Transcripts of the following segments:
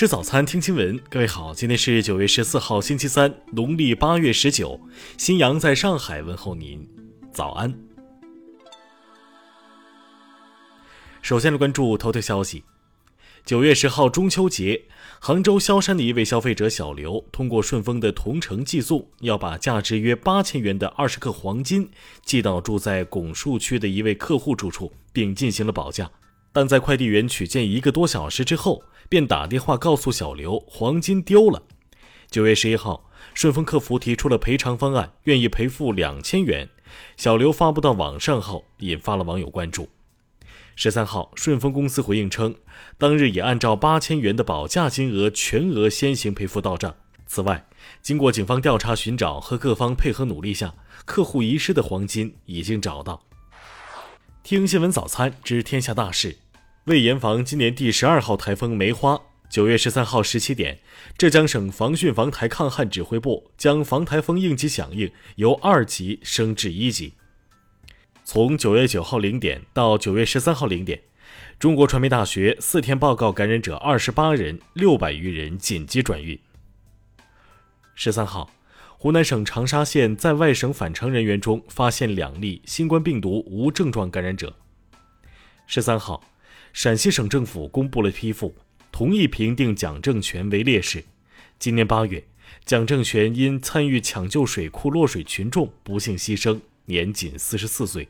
吃早餐，听新闻。各位好，今天是九月十四号，星期三，农历八月十九。新阳在上海问候您，早安。首先来关注头条消息。九月十号中秋节，杭州萧山的一位消费者小刘通过顺丰的同城寄送，要把价值约八千元的二十克黄金寄到住在拱墅区的一位客户住处，并进行了保价。但在快递员取件一个多小时之后，便打电话告诉小刘黄金丢了。九月十一号，顺丰客服提出了赔偿方案，愿意赔付两千元。小刘发布到网上后，引发了网友关注。十三号，顺丰公司回应称，当日已按照八千元的保价金额全额先行赔付到账。此外，经过警方调查寻找和各方配合努力下，客户遗失的黄金已经找到。听新闻早餐知天下大事。为严防今年第十二号台风梅花，九月十三号十七点，浙江省防汛防台抗旱指挥部将防台风应急响应由二级升至一级。从九月九号零点到九月十三号零点，中国传媒大学四天报告感染者二十八人，六百余人紧急转运。十三号，湖南省长沙县在外省返程人员中发现两例新冠病毒无症状感染者。十三号，陕西省政府公布了批复，同意评定蒋正权为烈士。今年八月，蒋正权因参与抢救水库落水群众不幸牺牲，年仅四十四岁。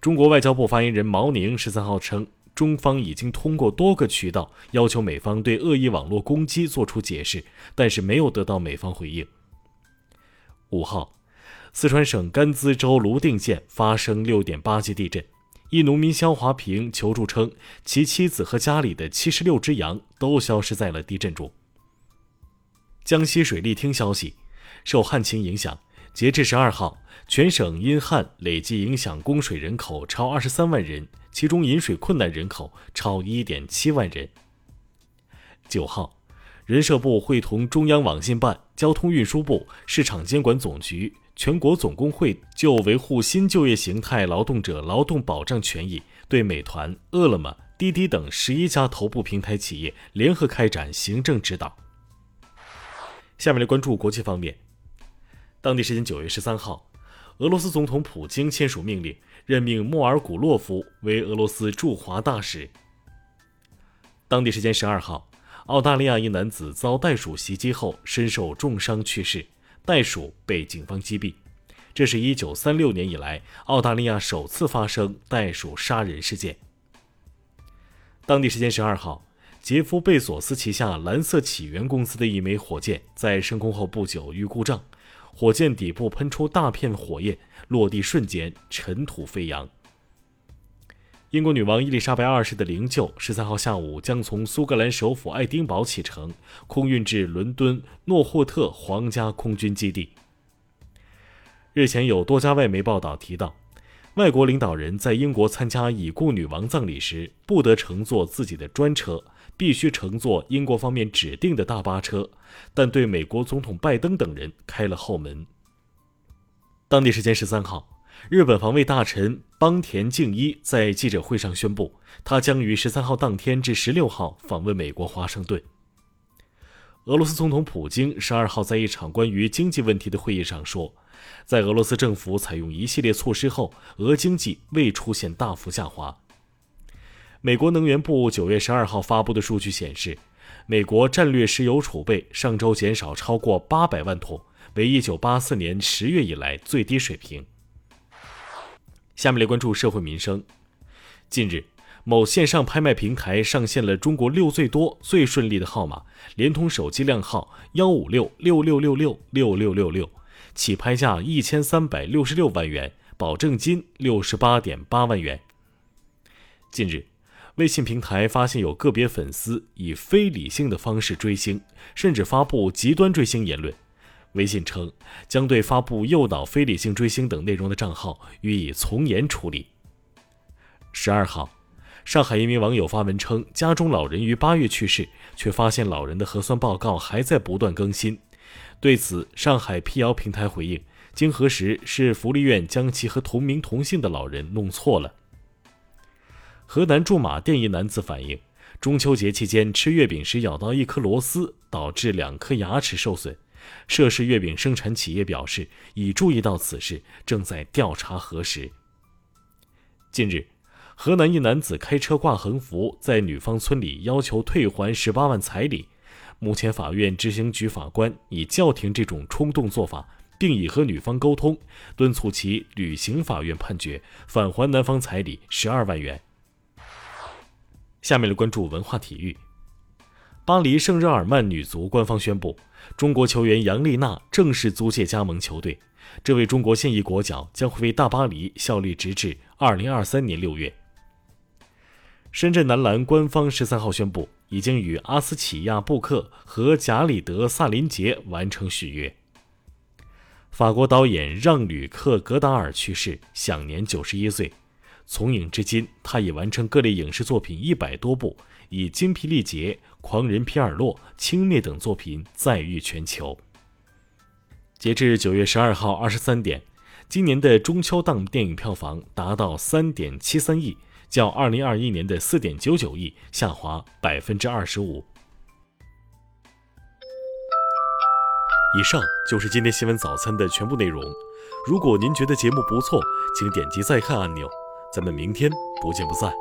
中国外交部发言人毛宁十三号称，中方已经通过多个渠道要求美方对恶意网络攻击作出解释，但是没有得到美方回应。五号，四川省甘孜州泸定县发生六点八级地震，一农民肖华平求助称，其妻子和家里的七十六只羊都消失在了地震中。江西水利厅消息，受旱情影响。截至十二号，全省因旱累计影响供水人口超二十三万人，其中饮水困难人口超一点七万人。九号，人社部会同中央网信办、交通运输部、市场监管总局、全国总工会就维护新就业形态劳动者劳动保障权益，对美团、饿了么、滴滴等十一家头部平台企业联合开展行政指导。下面来关注国际方面。当地时间九月十三号，俄罗斯总统普京签署命令，任命莫尔古洛夫为俄罗斯驻华大使。当地时间十二号，澳大利亚一男子遭袋鼠袭击后身受重伤去世，袋鼠被警方击毙。这是一九三六年以来澳大利亚首次发生袋鼠杀人事件。当地时间十二号，杰夫·贝索斯旗下蓝色起源公司的一枚火箭在升空后不久遇故障。火箭底部喷出大片火焰，落地瞬间尘土飞扬。英国女王伊丽莎白二世的灵柩十三号下午将从苏格兰首府爱丁堡启程，空运至伦敦诺霍特皇家空军基地。日前有多家外媒报道提到，外国领导人在英国参加已故女王葬礼时，不得乘坐自己的专车。必须乘坐英国方面指定的大巴车，但对美国总统拜登等人开了后门。当地时间十三号，日本防卫大臣邦田敬一在记者会上宣布，他将于十三号当天至十六号访问美国华盛顿。俄罗斯总统普京十二号在一场关于经济问题的会议上说，在俄罗斯政府采用一系列措施后，俄经济未出现大幅下滑。美国能源部九月十二号发布的数据显示，美国战略石油储备上周减少超过八百万桶，为一九八四年十月以来最低水平。下面来关注社会民生。近日，某线上拍卖平台上线了中国六最多、最顺利的号码，联通手机靓号幺五六六六六六六六六六，起拍价一千三百六十六万元，保证金六十八点八万元。近日。微信平台发现有个别粉丝以非理性的方式追星，甚至发布极端追星言论。微信称将对发布诱导非理性追星等内容的账号予以从严处理。十二号，上海一名网友发文称，家中老人于八月去世，却发现老人的核酸报告还在不断更新。对此，上海辟谣平台回应，经核实，是福利院将其和同名同姓的老人弄错了。河南驻马店一男子反映，中秋节期间吃月饼时咬到一颗螺丝，导致两颗牙齿受损。涉事月饼生产企业表示，已注意到此事，正在调查核实。近日，河南一男子开车挂横幅，在女方村里要求退还十八万彩礼。目前，法院执行局法官已叫停这种冲动做法，并已和女方沟通，敦促其履行法院判决，返还男方彩礼十二万元。下面来关注文化体育。巴黎圣日耳曼女足官方宣布，中国球员杨丽娜正式租借加盟球队。这位中国现役国脚将会为大巴黎效力直至二零二三年六月。深圳男篮官方十三号宣布，已经与阿斯奇亚布克和贾里德萨林杰完成续约。法国导演让·吕克·格达尔去世，享年九十一岁。从影至今，他已完成各类影视作品一百多部，以《精疲力竭》《狂人皮尔洛》《轻蔑》等作品载誉全球。截至九月十二号二十三点，今年的中秋档电影票房达到三点七三亿，较二零二一年的四点九九亿下滑百分之二十五。以上就是今天新闻早餐的全部内容。如果您觉得节目不错，请点击再看按钮。咱们明天不见不散。